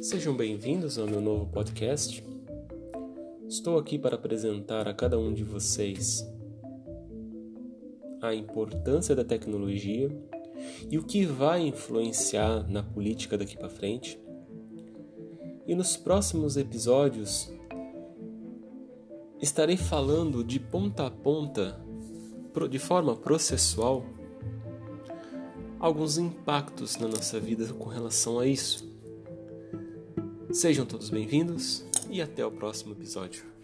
Sejam bem-vindos ao meu novo podcast. Estou aqui para apresentar a cada um de vocês a importância da tecnologia e o que vai influenciar na política daqui para frente. E nos próximos episódios estarei falando de ponta a ponta, de forma processual, alguns impactos na nossa vida com relação a isso. Sejam todos bem-vindos e até o próximo episódio.